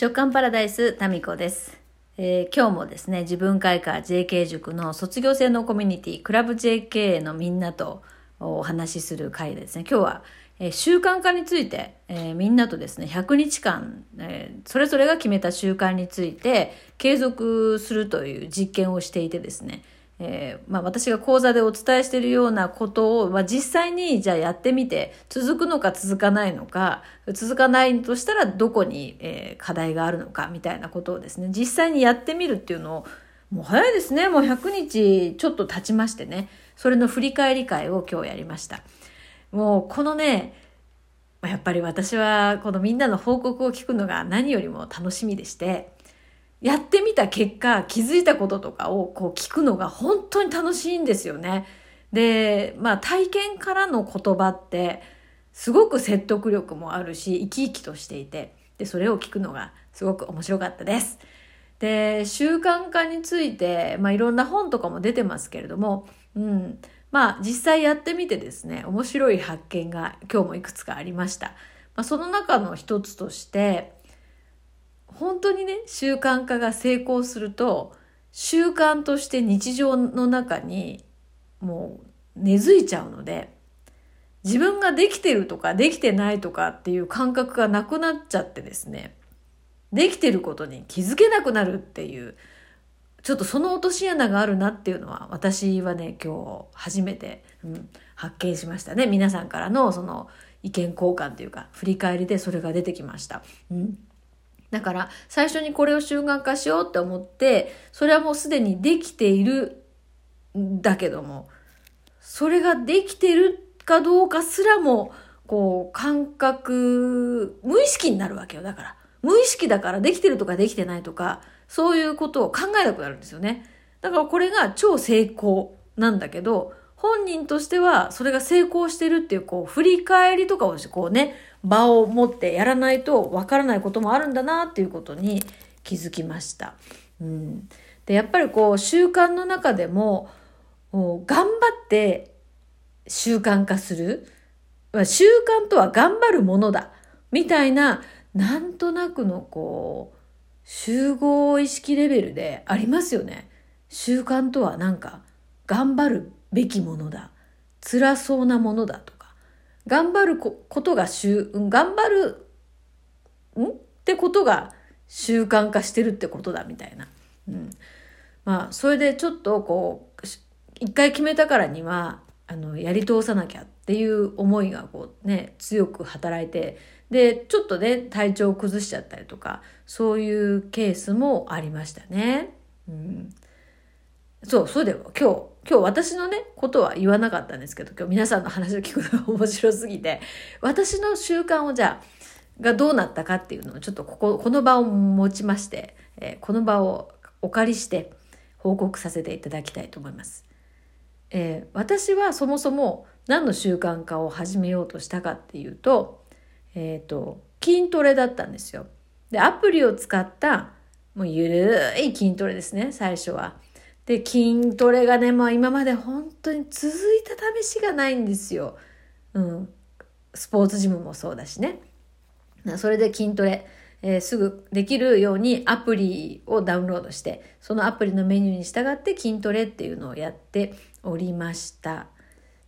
直感パラダイスタミコです、えー今日もですね自分会館 JK 塾の卒業生のコミュニティクラブ JK のみんなとお話しする会ですね。今日は、えー習慣化について、えーみんなとですね100日間、えそれぞれが決めた習慣について継続するという実験をしていてですねえーまあ、私が講座でお伝えしているようなことを、まあ、実際にじゃあやってみて続くのか続かないのか続かないとしたらどこに、えー課題があるのかみたいなことをですね実際にやってみるっていうのをもう早いですね。もう100日ちょっと経ちましてねそれの振り返り会を今日やりました。もうこのねやっぱり私はこのみんなの報告を聞くのが何よりも楽しみでしてやってみた結果気づいたこととかをこう聞くのが本当に楽しいんですよね。で、まあ体験からの言葉ってすごく説得力もあるし生き生きとしていてでそれを聞くのがすごく面白かったです。で習慣化について、まあ、いろんな本とかも出てますけれども、うん、まあ実際やってみてですね面白い発見が今日もいくつかありました。まあ、その中の一つとして本当にね習慣化が成功すると習慣として日常の中にもう根付いちゃうので自分ができてるとかできてないとかっていう感覚がなくなっちゃってですねできてることに気づけなくなるっていうちょっとその落とし穴があるなっていうのは私はね今日初めて、うん、発見しましたね皆さんからのその意見交換というか振り返りでそれが出てきました。うんだから最初にこれを習慣化しようって思ってそれはもうすでにできているんだけどもそれができてるかどうかすらもこう感覚無意識になるわけよ。だから無意識だからできてるとかできてないとかそういうことを考えなくなるんですよね。だからこれが超成功なんだけど本人としてはそれが成功してるっていうこう振り返りとかをしてこうね場を持ってやらないとわからないこともあるんだなっていうことに気づきました。うん、でやっぱりこう習慣の中でも頑張って習慣化する。習慣とは頑張るものだ。みたいななんとなくのこう集合意識レベルでありますよね。習慣とはなんか頑張るべきものだ。辛そうなものだと。頑張ることが習ん頑張るん？ってことが習慣化してるってことだみたいな。うん、まあそれでちょっとこう一回決めたからにはあのやり通さなきゃっていう思いがこうね強く働いてでちょっとね体調を崩しちゃったりとかそういうケースもありましたね。うん、そうそうだよ今日今日私のねことは言わなかったんですけど今日皆さんの話を聞くのが面白すぎて私の習慣をじゃあがどうなったかっていうのをちょっとこここの場を持ちまして、えーこの場をお借りして報告させていただきたいと思います。えー私はそもそも何の習慣化を始めようとしたかっていうと,、えー、と筋トレだったんですよ。でアプリを使ったもうゆるい筋トレですね最初は。で筋トレがね、まあ、今まで本当に続いた試しがないんですよ。うん、スポーツジムもそうだしね。それで筋トレ、えーすぐできるようにアプリをダウンロードしてそのアプリのメニューに従って筋トレっていうのをやっておりました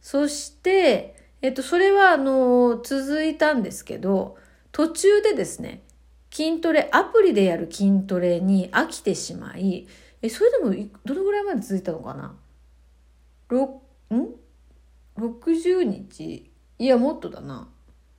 そして、えっと、それはあの続いたんですけど途中でですね筋トレアプリでやる筋トレに飽きてしまいえそれでもどのぐらいまで続いたのかな？ろん？60日いやもっとだな。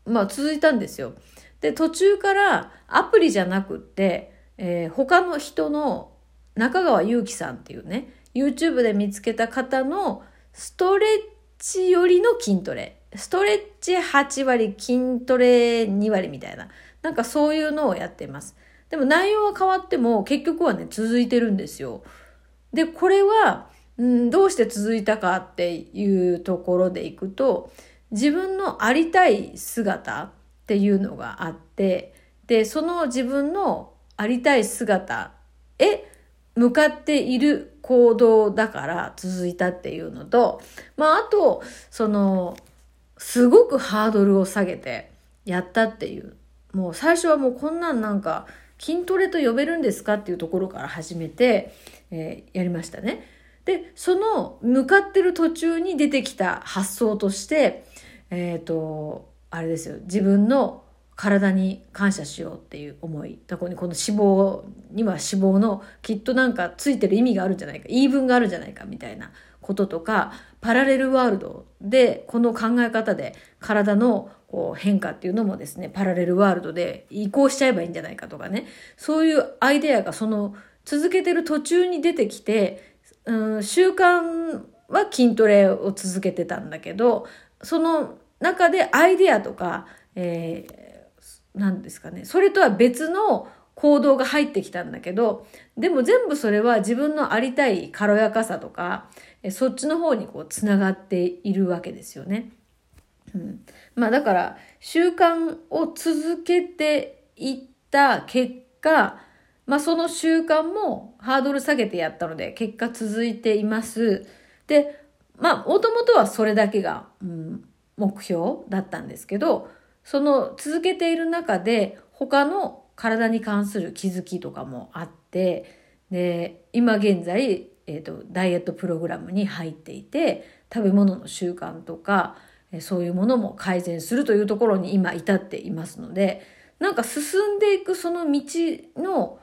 まあ続いたんですよ。で途中からアプリじゃなくって、えー他の人の中川祐樹さんっていうね YouTube で見つけた方のストレッチよりの筋トレ。ストレッチ8割筋トレ2割みたいな。なんかそういうのをやってます。でも内容は変わっても結局はね続いてるんですよ。でこれは、うん、どうして続いたかっていうところでいくと自分のありたい姿っていうのがあってでその自分のありたい姿へ向かっている行動だから続いたっていうのとまああとそのすごくハードルを下げてやったっていう。もう最初はもうこんなんなんか筋トレと呼べるんですかっていうところから始めて、えー、やりましたね。で、その向かってる途中に出てきた発想として、えっ、ー、と、あれですよ、自分の体に感謝しようっていう思い。だこにこの脂肪には脂肪のきっとなんかついてる意味があるんじゃないか、言い分があるんじゃないかみたいなこととか、パラレルワールドでこの考え方で体のこう変化っていうのもですね、パラレルワールドで移行しちゃえばいいんじゃないかとかね、そういうアイデアがその続けてる途中に出てきて、うん、習慣は筋トレを続けてたんだけど、その中でアイデアとか、えー、なんですかね、それとは別の行動が入ってきたんだけど、でも全部それは自分のありたい軽やかさとか、そっちの方にこうつながっているわけですよね。うん、まあだから習慣を続けていった結果、まあその習慣もハードル下げてやったので結果続いています。で、まあもともとはそれだけが、うん、目標だったんですけど、その続けている中で他の体に関する気づきとかもあって、で、今現在、えっ、ー、と、ダイエットプログラムに入っていて、食べ物の習慣とか、そういうものも改善するというところに今至っていますので、なんか進んでいくその道の、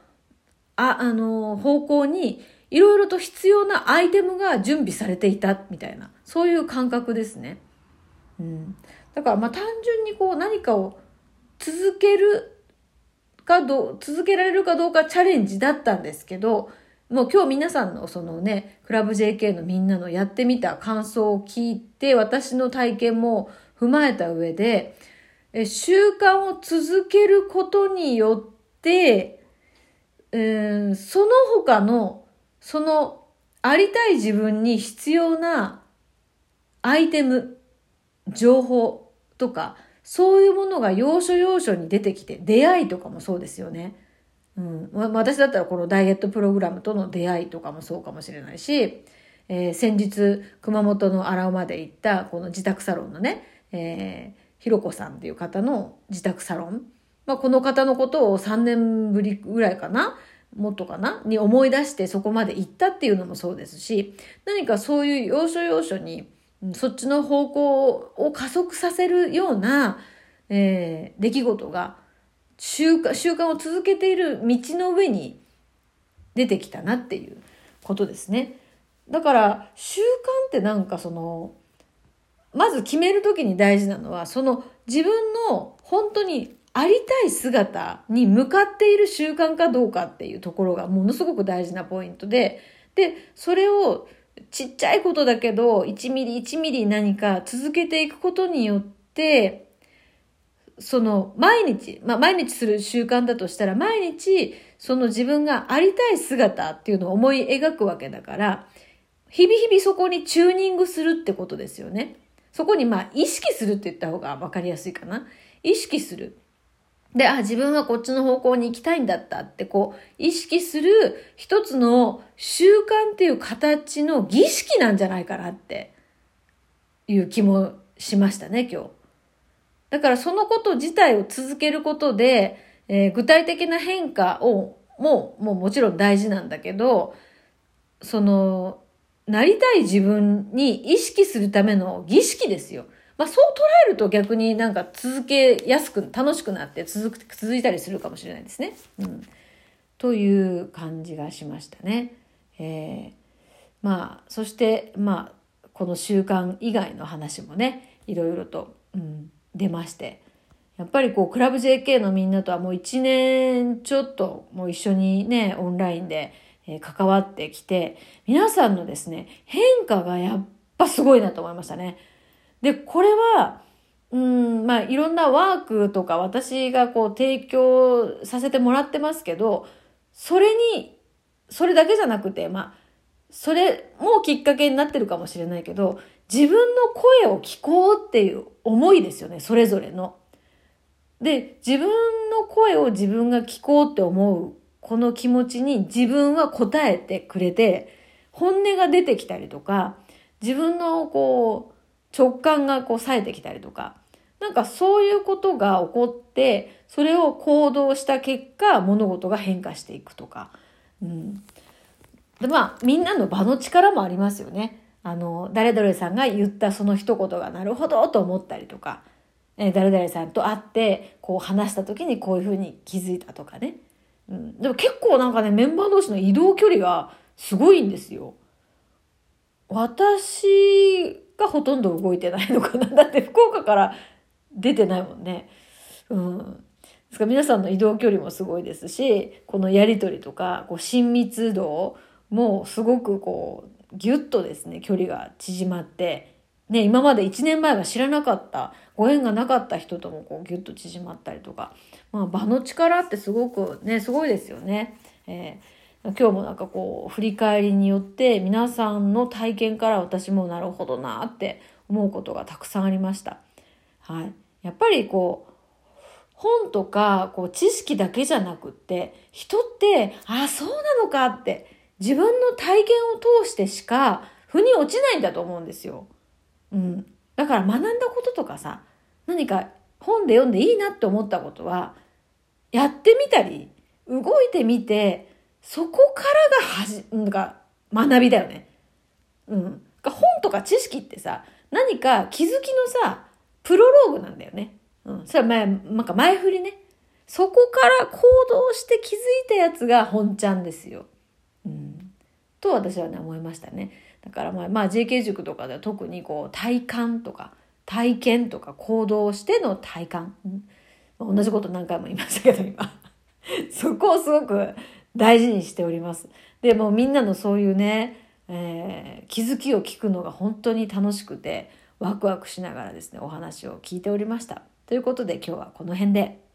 あ、あの、方向に、いろいろと必要なアイテムが準備されていたみたいな、そういう感覚ですね。うん。だからまあ単純にこう何かを続けるかどう、続けられるかどうかチャレンジだったんですけど、もう今日皆さんのそのね、クラブ JK のみんなのやってみた感想を聞いて、私の体験も踏まえた上で、え習慣を続けることによって、えー、その他の、その、ありたい自分に必要なアイテム、情報とか、そういうものが要所要所に出てきて、出会いとかもそうですよね。うん。私だったらこのダイエットプログラムとの出会いとかもそうかもしれないし、えー、先日熊本の荒尾まで行ったこの自宅サロンのね、えー、ひろこさんっていう方の自宅サロン。まあ、この方のことを3年ぶりぐらいかなもっとかなに思い出してそこまで行ったっていうのもそうですし、何かそういう要所要所にそっちの方向を加速させるような、えー、出来事が習慣、習慣を続けている道の上に出てきたなっていうことですね。だから習慣ってなんかその、まず決めるときに大事なのは、その自分の本当にありたい姿に向かっている習慣かどうかっていうところがものすごく大事なポイントで、で、それをちっちゃいことだけど、1ミリ1ミリ何か続けていくことによって、その毎日、まあ毎日する習慣だとしたら、毎日その自分がありたい姿っていうのを思い描くわけだから、日々日々そこにチューニングするってことですよね。そこにまあ意識するって言った方がわかりやすいかな。意識する。で、あ、自分はこっちの方向に行きたいんだったってこう、意識する一つの習慣っていう形の儀式なんじゃないかなっていう気もしましたね、今日。だからそのこと自体を続けることで、えー、具体的な変化をも、もうもちろん大事なんだけど、その、なりたい自分に意識するための儀式ですよ。まあそう捉えると逆になんか続けやすく、楽しくなって続く、続いたりするかもしれないですね。うん。という感じがしましたね。えー、まあ、そして、まあ、この習慣以外の話もね、いろいろと、うん、出まして。やっぱりこう、クラブ JK のみんなとはもう一年ちょっともう一緒にね、オンラインで、え関わってきて、皆さんのですね、変化がやっぱすごいなと思いましたね。で、これは、うん、まあ、いろんなワークとか私がこう提供させてもらってますけど、それに、それだけじゃなくて、まあ、それもきっかけになってるかもしれないけど、自分の声を聞こうっていう思いですよね、それぞれの。で、自分の声を自分が聞こうって思う、この気持ちに自分は答えてくれて、本音が出てきたりとか、自分のこう、直感がこう冴えてきたりとか、なんかそういうことが起こってそれを行動した結果物事が変化していくとか、うん、でまあみんなの場の力もありますよね。あの誰々さんが言ったその一言がなるほどと思ったりとか、え誰々さんと会ってこう話した時にこういうふうに気づいたとかね、うん、でも結構なんかねメンバー同士の移動距離がすごいんですよ。私がほとんど動いてないのかな。だって福岡から出てないもんね。うん。ですから皆さんの移動距離もすごいですし、このやりとりとか、こう親密度もすごくこう、ぎゅっとですね、距離が縮まって、ね、今まで1年前は知らなかった、ご縁がなかった人ともこうぎゅっと縮まったりとか、まあ場の力ってすごくね、すごいですよね。えー、今日もなんかこう振り返りによって皆さんの体験から私もなるほどなって思うことがたくさんありました。はい。やっぱりこう、本とかこう知識だけじゃなくって人ってああそうなのかって自分の体験を通してしか腑に落ちないんだと思うんですよ。うん。だから学んだこととかさ何か本で読んでいいなって思ったことはやってみたり動いてみてそこからがはじなんか学びだよね。うん。本とか知識ってさ何か気づきのさプロローグなんだよね。うん。それは前、なんか前振りね。そこから行動して気づいたやつが本ちゃんですよ。うん。と私はね、思いましたね。だからまあ、まあ JK 塾とかでは特にこう体感とか体験とか行動しての体感。うん、同じこと何回も言いましたけど今。そこをすごく大事にしております。でもみんなのそういうね、えー、気づきを聞くのが本当に楽しくて、ワクワクしながらですね、お話を聞いておりました。ということで今日はこの辺で。